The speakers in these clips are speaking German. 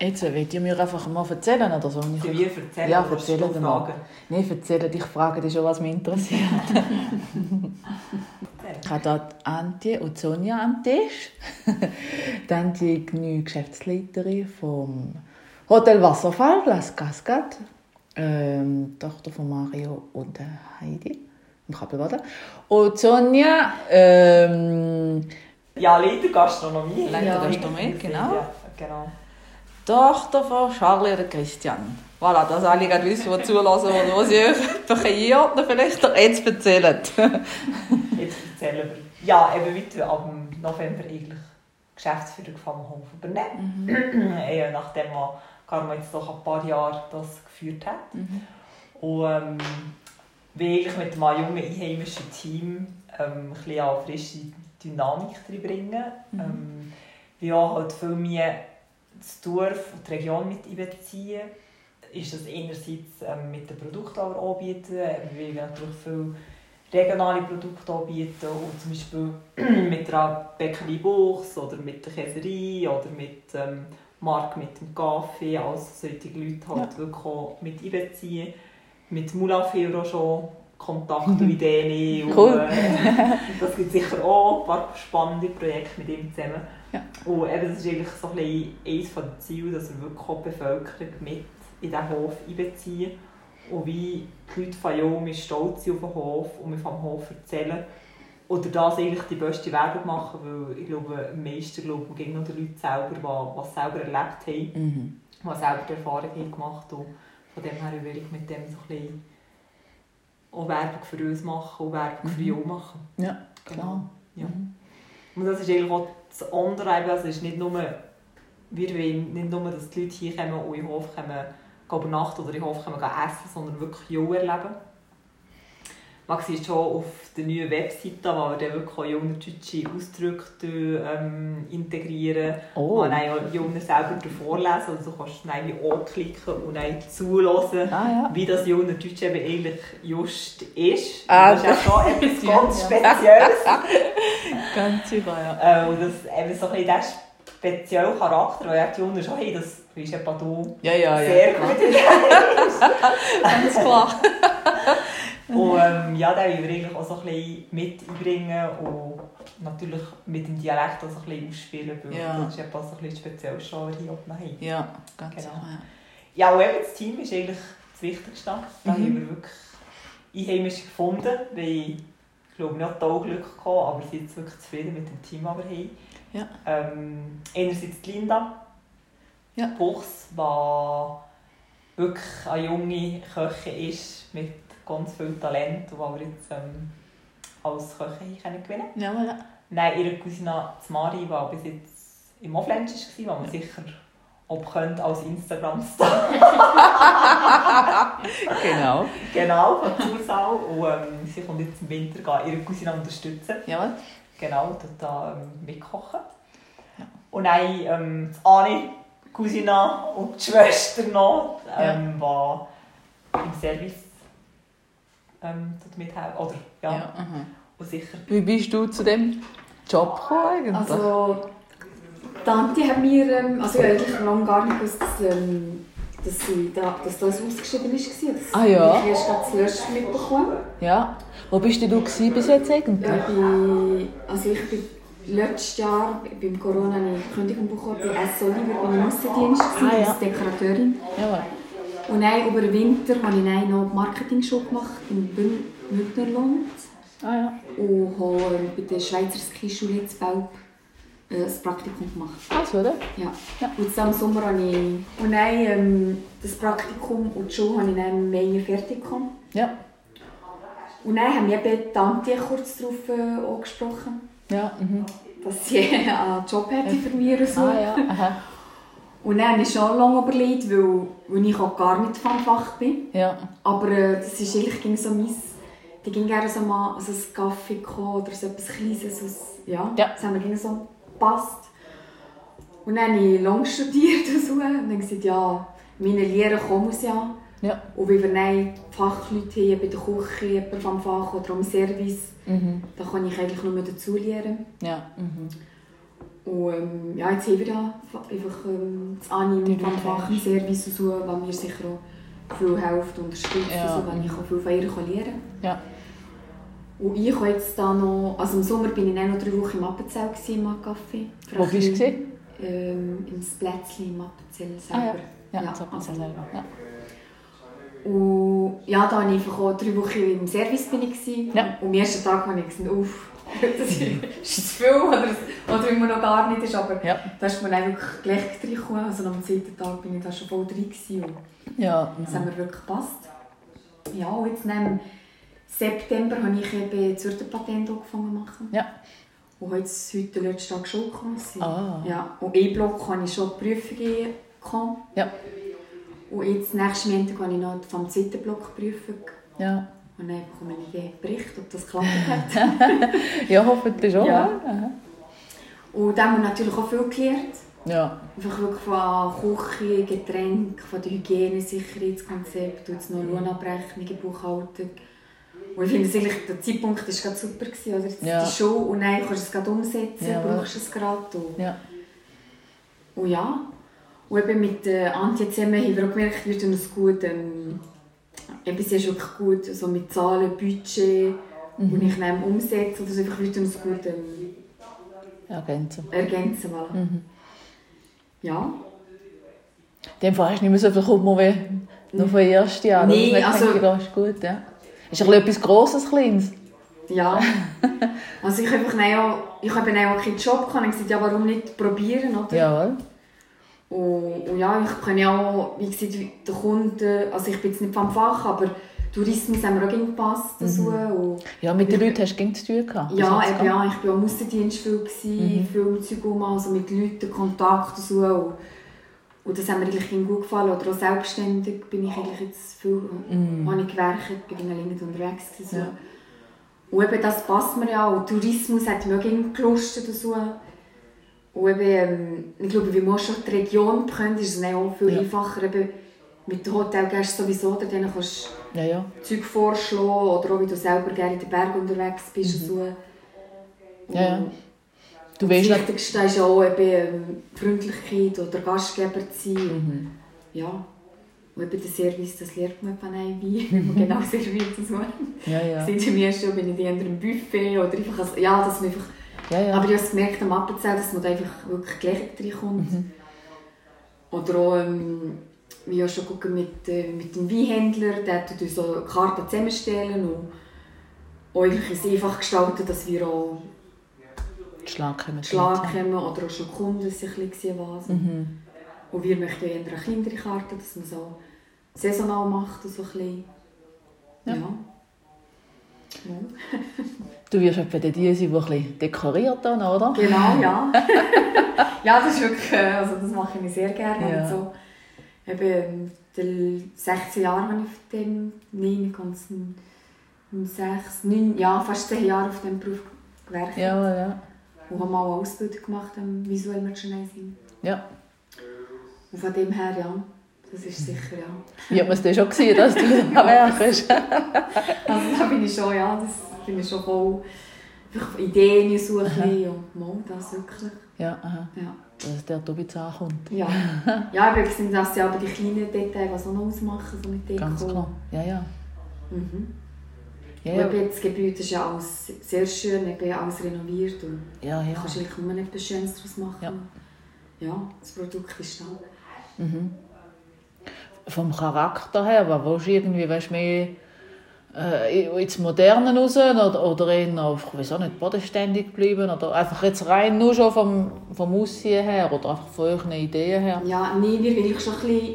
Jetzt wollt ihr mir einfach mal erzählen oder so? Sie wir erzählen? Ja, erzählen Sie mal. fragen? Nein, erzählen, ich frage dich schon, was mich interessiert. ich habe dort Antje und Sonja am Tisch. Dann die neue Geschäftsleiterin vom Hotel Wasserfall, Las Cascade. Ähm, die Tochter von Mario und Heidi im Kabelwaden. Und Sonja, ähm, Ja, Leiter Gastronomie. Leiter Ja. Gastronomie, genau. Ja, genau. Tochter von Charlie oder Christian. Voilà, dass alle gerade wissen, die zulassen oder was sie euch einordnen vielleicht jetzt erzählen. Jetzt erzählen wir. Ja, eben weiter ab November eigentlich Geschäftsführung vom Hof übernehmen. ja, nachdem man Carmen jetzt doch ein paar Jahre das geführt hat. Und ähm, will eigentlich mit einem jungen einheimischen Team ähm, ein bisschen eine frische Dynamik reinbringen. Ähm, wie auch halt viel mehr das Dorf und die Region mit einbeziehen. Ist das einerseits ähm, mit den Produkten wir anbieten. Wir wollen natürlich viele regionale Produkte anbieten. Und zum Beispiel mit der Bäckerei Buchs oder mit der Käserei oder mit ähm, Mark mit dem Kaffee. Also solche Leute halt wirklich auch mit einbeziehen. Mit Moulin auch schon Kontakt und Ideen. Cool. Und, äh, das gibt sicher auch ein paar spannende Projekte mit ihm zusammen. Ja. Und eben, das ist eigentlich so ein bisschen eines der Ziele, dass wir wirklich auch die Bevölkerung mit in diesen Hof einbeziehen. Und wie die Leute von Jung stolz sind auf den Hof und mir vom Hof erzählen. Oder das eigentlich die beste Werbung machen, weil ich glaube, am meisten glauben gegen noch die Leute selber, die was selber erlebt haben, Mhm. die selber die Erfahrung haben gemacht und von dem her will ich mit dem so ein bisschen auch Werbung für uns machen und Werbung für Mhm. Machen. Ja, klar. Ja. Mhm. Und das ist eigentlich auch das andere, also es ist nicht nur, wir wollen nicht nur, dass die Leute hier kommen und in den Hof kommen, gehen übernachten oder in den Hof kommen gehen essen, sondern wirklich Jung erleben. Man sieht schon auf der neuen Webseite, wo wir dann wirklich auch junge deutsche Ausdrücke ähm, integrieren. Oh. Man kann auch Junge selber vorlesen, also du kannst dann anklicken und dann zulassen, Ah ja. wie das junge Deutsch eben eigentlich just ist. Ah, das ist auch schon etwas ja. ganz Spezielles. Ganz sicher, ja. Äh, und das eben so ein bisschen der spezielle Charakter, den ja die Jungen schon haben, das ist etwa du Ja, ja, ja. sehr klar. gut in Ganz klar. Und ähm, ja, den wollen wir eigentlich auch so ein bisschen mit einbringen und natürlich mit dem Dialekt auch so ein bisschen ausspielen, weil Ja. das ist etwas so ein bisschen speziell schon, wir hier oben haben. Ja, ganz Genau. sicher, ja. Ja, und eben das Team ist eigentlich das Wichtigste. Da Mhm. haben wir wirklich Einheimische gefunden, weil ich glaube, nicht auch Glück gehabt, aber wir sind jetzt wirklich zufrieden mit dem Team, das wir haben. Ja. Ähm, einerseits die Linda Ja. Buchs, die wirklich eine junge Köchin ist mit ganz viel Talent die wir jetzt ähm, als können gewinnen Ja, voilà. Nein, ihre Cousine Mari, die bis jetzt im Offline war, die man sicher ob könnt als Instagram-Star. Genau. genau, von Zursau. Und ähm, sie kommt jetzt im Winter gehen, ihre Cousine unterstützen. Jawohl. Genau, dort da ähm, mitkochen. Ja. Und dann ähm, die Anni, die Cousine und die Schwester noch, ähm, die im Service ähm, mithelfen. Oder, ja, Ja. aha. und sicher. Wie bist du zu dem Job gekommen eigentlich? Also, Tante hat mir, ähm, also ich habe eigentlich lange gar nicht gewusst, dass, ähm, dass, sie da, dass das ausgeschrieben war. Das Ah, ja? habe ich erst gerade zuerst mitbekommen. ja. Wo bist denn du gewesen bis jetzt eigentlich? Ja, ich bin, also ich bin letztes Jahr beim Corona eine Kündigung bekommen bei S. Oliver, bin ich im Aussendienst Ah, ja. als Dekorateurin. Jawohl. Und dann über den Winter habe ich dann noch Marketing-Schule gemacht in Bündnerland. Ah ja. Und habe bei der Schweizer Skischule in Belp äh, ein Praktikum gemacht. Also, oder? Ja. Ja. Und dann im Sommer habe ich und dann, ähm, das Praktikum und die Schule habe ich dann im Mai fertig bekommen. Ja. Und dann haben wir eben die Tante kurz darauf äh, angesprochen, Ja. Mhm. dass sie einen Job hätte für mich oder so. Ah ja. Aha. Und dann habe ich schon lange überlegt, weil, weil ich auch gar nicht vom Fach bin. Ja. Aber äh, das ist eigentlich ging so mein... Die ging gerne so mal also ein Kaffee oder so etwas Kleines. Aus, ja, Ja. das haben wir so gepasst. Und dann habe ich lange studiert und so. Und dann gesagt, ja, meine Lehre kommen ja. Ja. Und wenn wir dann Fachleute haben, bei der Küche, jemand vom Fach oder am Service, Mhm. dann kann ich eigentlich nur dazu lernen. Ja. Mhm. Und ähm, ja, jetzt haben wir da einfach ähm, das Annehmen vom Fach im Service und so, was mir sicher auch viel hilft und unterstützt, Ja. so, wenn ich auch viel von ihr lernen kann. Ja. Und ich habe jetzt da noch, also im Sommer bin ich noch drei Wochen im Appenzell im Café. Wo bist du? Ähm, Im Plätzchen im Appenzell Ah, ja. selber. Ja, Ja, man also- selber. Ja. Und ja, da war ich einfach auch drei Wochen im Service. Bin ich gewesen. Ja. Und am ersten Tag habe ich gesagt, uff, das ist zu viel oder, oder immer noch gar nicht ist. Aber Ja. da ist dann wirklich gleich reingekommen. Also am zweiten Tag bin ich da schon voll drin gewesen und Ja. das hat mir wirklich gepasst. Ja, und jetzt im September habe ich eben das Patent angefangen zu machen. Ja. Und jetzt heute den letzten Tag Schulklasse. Ah. Ja, und E-Block habe ich schon die Prüfungen gehabt. Ja. Und jetzt nächsten Montag habe ich noch vom zweiten Block die Prüfung. Ja. Und dann bekomme ich den Bericht, ob das geklappt hat. Ja, hoffentlich schon. Ja. Ja. Und dann haben wir natürlich auch viel gelernt. Ja. Einfach wirklich von Küche, Getränk, von der Hygiene, Sicherheitskonzept, und jetzt noch Lohnabrechnungen, Buchhaltung. Und ich finde, eigentlich, der Zeitpunkt war gerade super. Gewesen, oder? Jetzt Ja. Die Schule und dann kannst du es gerade umsetzen, Jawohl. brauchst du es gerade. Und, Ja. und ja, und eben mit äh, Antje zusammen haben wir auch gemerkt, wir tun es gut. Ähm, eben, sie ist wirklich gut so mit Zahlen, Budget und ich nehme umsetzen. Oder so, einfach, tun es gut ähm, Ergänzen. ergänzen. Voilà. Mhm. Ja. In dem Fall hast du nicht mehr so viel Kummer wie noch vom ersten Jahr. Mhm. Nee, Das also- ich, ist gut. Ja. Ist ein etwas Grosses, Kleines. Ja. Also ich, einfach dann auch, ich habe auch keinen Job gehabt und gesagt, ja, warum nicht probieren, oder? Jawohl. Und, und ja, ich kann ja auch, wie gesagt, den Kunden, also ich bin jetzt nicht vom Fach, aber Tourismus haben wir auch gepasst. Mhm. Ja, mit den Leuten hast du zu tun gehabt. ja, eben, ja, ich war am Aussendienst viel, gewesen, viel Zeug also mit Leuten Kontakt und so. Und, und das hat mir eigentlich gut gefallen. Oder auch selbstständig bin ich eigentlich jetzt viel, Mhm. habe ich gewerkt, bin in England unterwegs so. Ja. Und eben, das passt mir ja auch. Tourismus hat mir auch gelustet oder so. Und eben, ähm, ich glaube, wie man schon die Region kennt, ist es dann auch viel Ja. einfacher. Eben, mit den Hotelgästen sowieso, oder denen kannst Ja, ja. du Zeug vorschlagen oder auch, wie du selber gerne in den Bergen unterwegs bist und so. Mhm. Ja, ja. Du das weißt noch... Wichtigste ist ja auch eben ähm, Freundlichkeit oder Gastgeber zu sein. Mhm. Ja. Und eben der Service, das lernt man von einem wie man genau serviert und so. Ja, ja. Sind im ersten Jahr bin ich eher im Buffet oder einfach, als, ja, dass man einfach, ja, ja. aber ich habe gemerkt am Appenzell, dass man da einfach wirklich gleich reinkommt. Mhm. Oder auch, ähm, wir haben schon gucken mit, äh, mit dem Weinhändler, der tut uns so Karten zusammenstellen und auch es einfach gestalten, dass wir auch Schlag kommen. Schlag kommen oder auch schon Kunden sich ein bisschen was. Mhm. Und wir möchten eher eine kleinere Karte, dass man so saisonal macht so ein bisschen. Ja. Ja. Ja. Du wirst etwa die sein, die ein bisschen dekoriert dann, oder? Genau, ja. ja, das ist wirklich, äh, also das mache ich sehr gerne. Ja. Und so, eben, die 16 Jahre habe ich auf dem, nein, ganz sechs, neun, ja, fast 10 Jahre auf diesem Beruf gewerkt. Ja, ja. Und habe mal eine Ausbildung gemacht am Visual Merchandising. ja. Und von dem her, ja, das ist sicher, ja. Wie hat man es denn schon gesehen, dass du da werkst? Also da bin ich schon, ja, das bin ich schon voll Ideen suchen und mal das wirklich. Ja, aha. Ja. Dass ein bisschen ankommt. Ja, ja aber sind das ja aber die kleinen Details, die auch noch ausmachen, so mit Deko. Ganz klar. Ja, ja. Mhm. Ja, Und ja. eben das Gebäude ist ja alles sehr schön, eben alles renoviert und Ja, ja. kannst eigentlich nur etwas Schönes daraus machen. Ja. ja, das Produkt ist da. Mhm. Vom Charakter her, aber willst du irgendwie weißt, mehr äh, ins Moderne raus oder, oder eher ich weiß auch nicht, bodenständig bleiben oder einfach jetzt rein nur schon vom, vom Aussehen her oder einfach von euren Ideen her? Ja, nee, wir will schon ein bisschen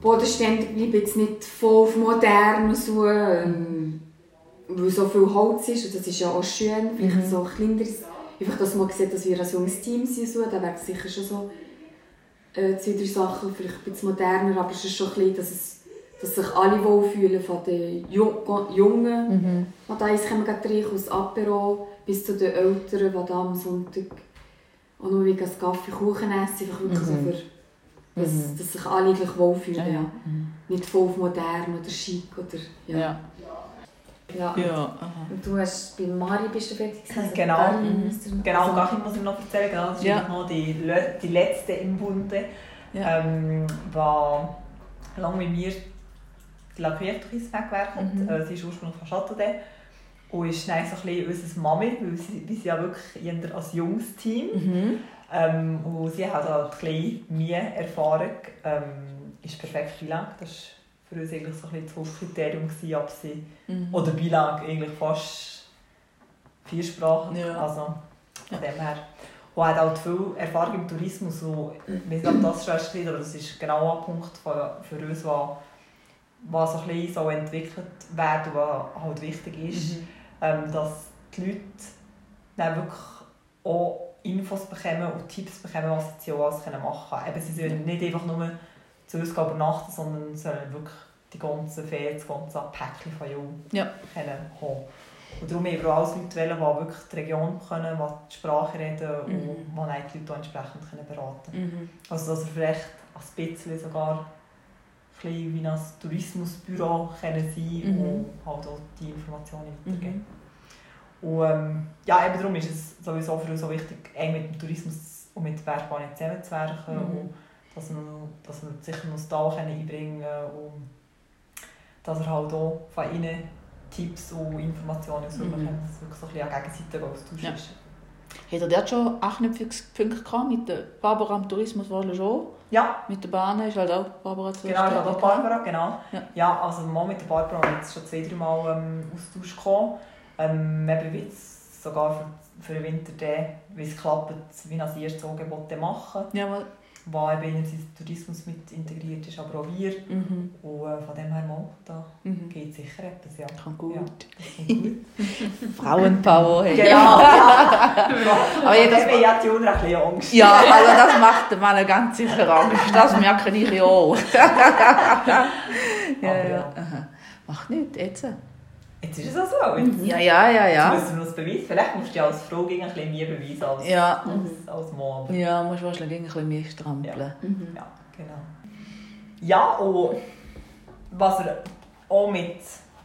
bodenständig bleiben, jetzt nicht voll auf modern so, ähm, weil so viel Holz ist und das ist ja auch schön, vielleicht Mhm. so ein kleineres, einfach, dass man sieht, dass wir ein junges Team sind, so, da wäre sicher schon so äh, zwei, drei Sachen, vielleicht ein bisschen moderner, aber es ist schon ein bisschen, dass, es, dass sich alle wohlfühlen, von den Ju Jungen, Mhm. die da kommen trinken, aus Apero, bis zu den Älteren, die da am Sonntag auch nur wegen einem Kaffee Kuchen essen, einfach wirklich so Mhm. für, dass, Mhm. dass sich alle gleich wohlfühlen. Ja, Ja. Mhm. Nicht voll auf modern oder chic oder... Ja. Ja. Ja. Ja. Und du hast bei Mari bist du fertig gewesen? Genau. Berlin Mhm. Genau, also- Gachim muss ich noch erzählen. Genau, das ist Ja. noch die, le- die letzte im Bunde. Ja. Ähm, war lange mit mir die Lackiertris weggewerkt. Mhm. Äh, sie ist ursprünglich von Châteaudet. Und ist dann so ein bisschen unsere Mami, weil sie, wir sind ja wirklich eher als junges Team. Mhm. Ähm, und sie hat halt ein bisschen mehr Erfahrung. Ähm, ist perfekt Bilag. Das war für uns eigentlich so ein bisschen das Hauptkriterium, gewesen, ob sie, Mhm. oder Bilag eigentlich fast vier Sprachen. Ja. Also von dem her. Und hat halt viel Erfahrung im Tourismus. Und ich weiß nicht, ob das schon ist, aber das ist genau ein Punkt für, für uns, was, was so ein bisschen so entwickelt wird und was halt wichtig ist Mhm. ähm, dass die Leute dann wirklich auch Infos bekommen und Tipps bekommen, was sie auch alles machen können. Eben, sie sollen nicht einfach nur zu uns übernachten, sondern sollen wirklich die ganze Ferien, das ganze Päckchen von Jung Ja. können haben. Und darum haben wir auch alles Leute, wählen, die wirklich die Region können, die die Sprache reden und Mhm. die dann die Leute entsprechend können beraten können. Mhm. Also dass wir vielleicht ein bisschen sogar ein wie ein Tourismusbüro können sein Mhm. und halt auch die Informationen weitergeben. Mhm. Und ähm, ja, eben darum ist es sowieso für uns auch wichtig, eng mit dem Tourismus und mit der Bergbahn zusammenzuwerken Mhm. und dass wir, dass wir sicher noch da einbringen können und dass wir halt auch von ihnen Tipps und Informationen ausholen Mhm. können, dass es wirklich so ein bisschen an Gegenseite Austausch Ja. ist. Hat er dort schon Anknüpfungspunkte gehabt mit der Barbara am Tourismus war schon? Ja, Mit der Bahn ist halt auch Barbara zu genau, ich habe auch Barbara, genau. Ja. Ja. also mal mit der Barbara haben jetzt schon zwei, drei Mal ähm, Austausch gekommen. Ähm, eben jetzt sogar für, für den Winter, den, wie es klappt, wie als erstes Angebot machen. Ja, wo eben einerseits Tourismus mit integriert ist, aber auch wir. mhm. Und äh, von dem her mal, da Mhm. geht sicher etwas, ja. Kann gut. Ja, gut. Frauenpower. Hey. genau, ja. Aber ja, das- jetzt hat die Juna ein bisschen Angst. Ja, also das macht dem Mann ganz sicher Angst. Das merke ich auch. ja, Aber ja. ja. Macht nichts, jetzt. Jetzt ist es auch so. Jetzt Ja, ja, ja, Jetzt ja. müssen wir noch das Beweis. Vielleicht musst du ja als Frau gegen ein bisschen mehr beweisen als, Ja, als, als Mann. Ja musst wahrscheinlich ein bisschen mehr strampeln. Mhm. Ja, genau. Ja, und was er auch mit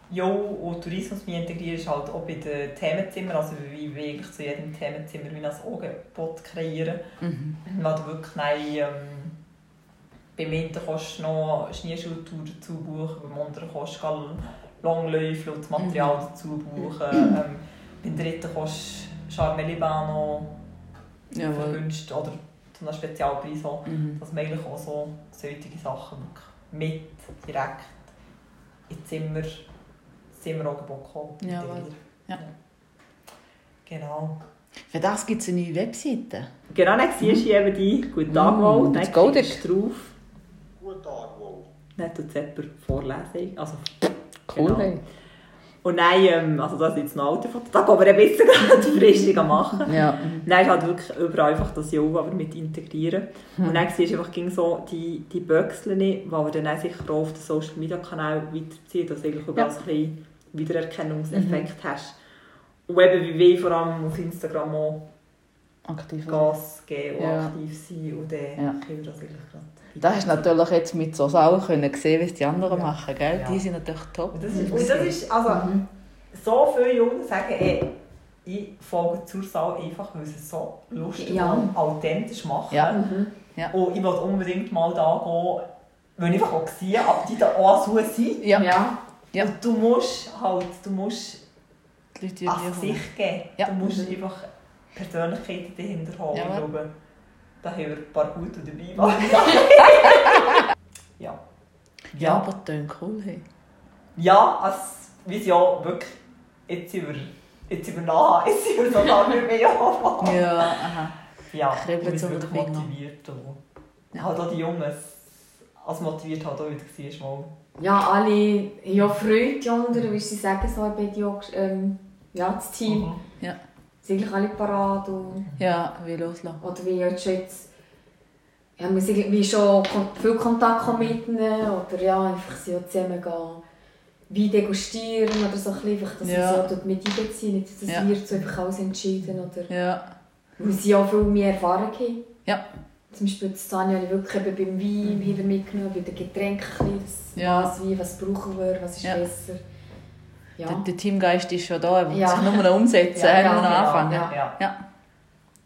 Jo und Tourismus integriert, ist halt auch bei den Themenzimmern, also wie wir eigentlich zu jedem Themenzimmer wie ein Angebot kreieren. Mhm. Weil du wirklich nein, ähm, beim Winter kannst du noch Schneeschultour dazu buchen, beim anderen kannst du Langläufe und das Material dazu buchen. Ähm, beim dritten kannst du Charme noch Jawohl. verwünscht oder zu einem Spezialpreis haben Mhm. dass man eigentlich auch so solche Sachen mit direkt ins Zimmer, ins Zimmerangebot kommen. Ja, ja. Genau. Für das gibt es eine neue Webseite. Genau, dann siehst du eben die «Guten Tag, Wald», Mm, dann das klickst du drauf, Guten Tag, Wo. dann tut Zepper Vorlesung, also Cool, Genau. hey. Und dann, ähm, also das ist jetzt ein alter Foto, da kann man ein bisschen gerade machen. Ja. Dann ist halt wirklich überall einfach das Jo aber mit integrieren. Und dann siehst du einfach ging so die, die Böckchen, die wir dann auch sicher auch auf den Social Media Kanal weiterziehen, dass du eigentlich überall Ja. ein bisschen Wiedererkennungseffekt hast. Und eben wie wir vor allem auf Instagram auch Aktiv. Gas geben und Ja. aktiv sein und dann Ja. können wir das eigentlich gerade hast du natürlich jetzt mit so Sachen können gesehen, wie es die anderen Ja. machen, gell? Ja. Die sind natürlich top. Und das ist, und das ist also, Mhm. so viele Jungs sagen, ey, ich folge zur Sau einfach, weil sie es so lustig Ja. und authentisch machen. Ja. Mhm. Und ich will unbedingt mal da gehen, weil ich einfach auch sehe, ob die da auch so sind. Ja. Ja. Ja. Und du musst halt, du musst Die Leute, die an die- Gesicht geben. Ja. Du musst einfach Persönlichkeiten dahinter haben. Ja, ich glaube, da haben wir ein paar gute dabei. ja. Ja, aber das klingt cool. Hey. Ja, wie sie ja wirklich jetzt über, jetzt über nah, jetzt über so lange nicht mehr anfangen. Ja, aha. Ja, ich bin so wirklich unter motiviert. Und Ja. halt auch die Jungs, als motiviert halt auch wieder war. Mal. Ja, alle haben ja Freude darunter, wie sie sagen, so dir, ähm, ja, das Team. Mhm. Sind eigentlich alle parat und, Ja, wie loslassen. oder wie jetzt jetzt, ja, wir sind wie schon viel Kontakt mit ihnen, oder ja, einfach sie zusammen gehen, Wein degustieren oder so ein bisschen, einfach, dass Ja. sie sie auch dort mit einbeziehen, nicht, dass Ja. wir so einfach alles entschieden, oder, Ja. weil sie auch viel mehr Erfahrung haben. Ja. Zum Beispiel das Tanja habe ich wirklich eben beim Wein wieder mitgenommen, bei den Getränken, das Ja. was wie, was brauchen wir, was ist Ja. besser. Ja. Der, der Teamgeist ist schon da, er will Ja. sich nur noch umsetzen, Ja, er ja, muss noch genau, anfangen. ja. Ja, Ja.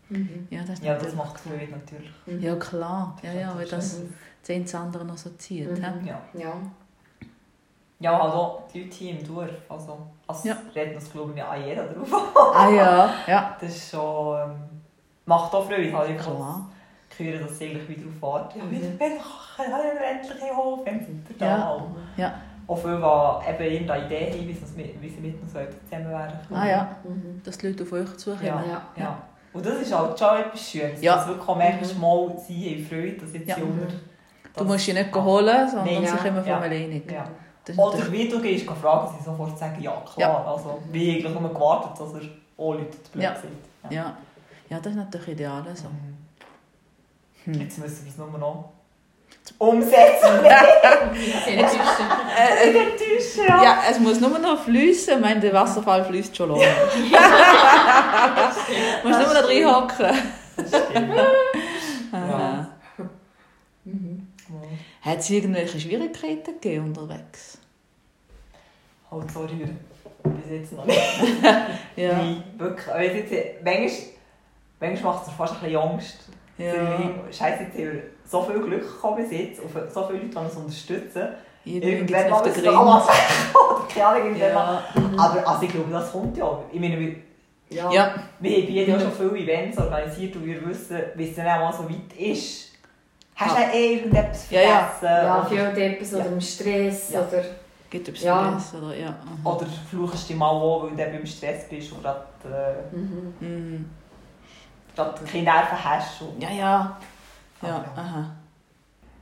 Mhm. Ja, das ja das natürlich- macht es mir natürlich. Ja, klar. Ja, ja, weil das Mhm. zehn das andere noch so zieht. Mhm. Ja. Ja. Ja, auch die Leute hier im Dorf. Also, also Ja. reden uns, glaube ich, auch jeder drauf. Ah ja, ja. Das ist schon... Ähm, macht auch Freude, halt einfach Klar. zu hören, dass sie eigentlich wieder darauf warten. Ja, Mhm. wieder, wieder, kann ich endlich Hof, dann sind wir Ja. da. Ja. Auch viele, die eben irgendeine Idee haben, wie sie, mit uns zusammen werden Ah ja, Mhm. dass die Leute auf euch zukommen. Ja. Ja. Ja. Und das ist halt schon etwas Schönes. Ja. Dass wirklich auch merkst, Mhm. mal, sie haben Freude, dass jetzt Ja. Jünger... Du musst sie nicht holen, sondern Nein, sie ja. kommen von Ja. alleine. Ja. Oder wie du gehst, fragen, sie sofort sagen, ja klar. Also, wie eigentlich nur gewartet, dass er auch Leute zu blöd Ja. sind. ja. ja, das ist natürlich ideal. So. Mhm. Hm. Jetzt müssen wir es nur noch umsetzen. Sehr enttäuschend. Äh, enttäuschen, ja. Ja, es muss nur noch fließen. Ich meine, der Wasserfall fließt schon lange. Du musst nur noch reinhocken. Aha. Mhm. Hat es irgendwelche Schwierigkeiten gegeben unterwegs? Halt so rühren. Bis jetzt noch nicht. Ja. Nein, wirklich. Aber jetzt, manchmal, manchmal macht es mir fast ein bisschen Angst. ja. Scheiße, so viel Glück gehabt bis jetzt, auf so viele Leute, die uns unterstützen. Irgendwann mal den müssen wir alle Grind. sagen, keine Ahnung, irgendwann mal. Ja. Aber also ich glaube, das kommt ja. Ich meine, wir, Ja. ja. wir haben ja schon viele Events organisiert und wir wissen, wie es dann auch mal so weit ist. Hast du Ja. ja. eh irgendetwas Ja, ja. vergessen? Ja, Oder- viel etwas oder im Stress Ja. oder... Gibt es Ja. Stress? Oder? Ja. aha. Oder fluchst du mal an, weil du beim Stress bist und gerade äh, Mhm. Mhm. gerade keine Nerven hast. Und Ja, ja. Ja, aha.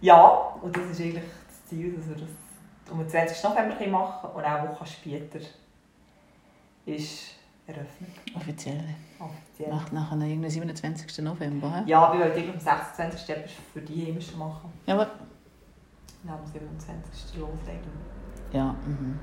ja, und das ist eigentlich das Ziel, dass wir das um den 20. November können machen und auch eine Woche später ist Eröffnung. Offiziell. Offiziell. Nach, nach einem irgendeinem 27. November. hä? Ja, wir eigentlich am 26. etwas für die Heimischen machen. Ja, aber. Und am 27. loslegen. Ja, mhm.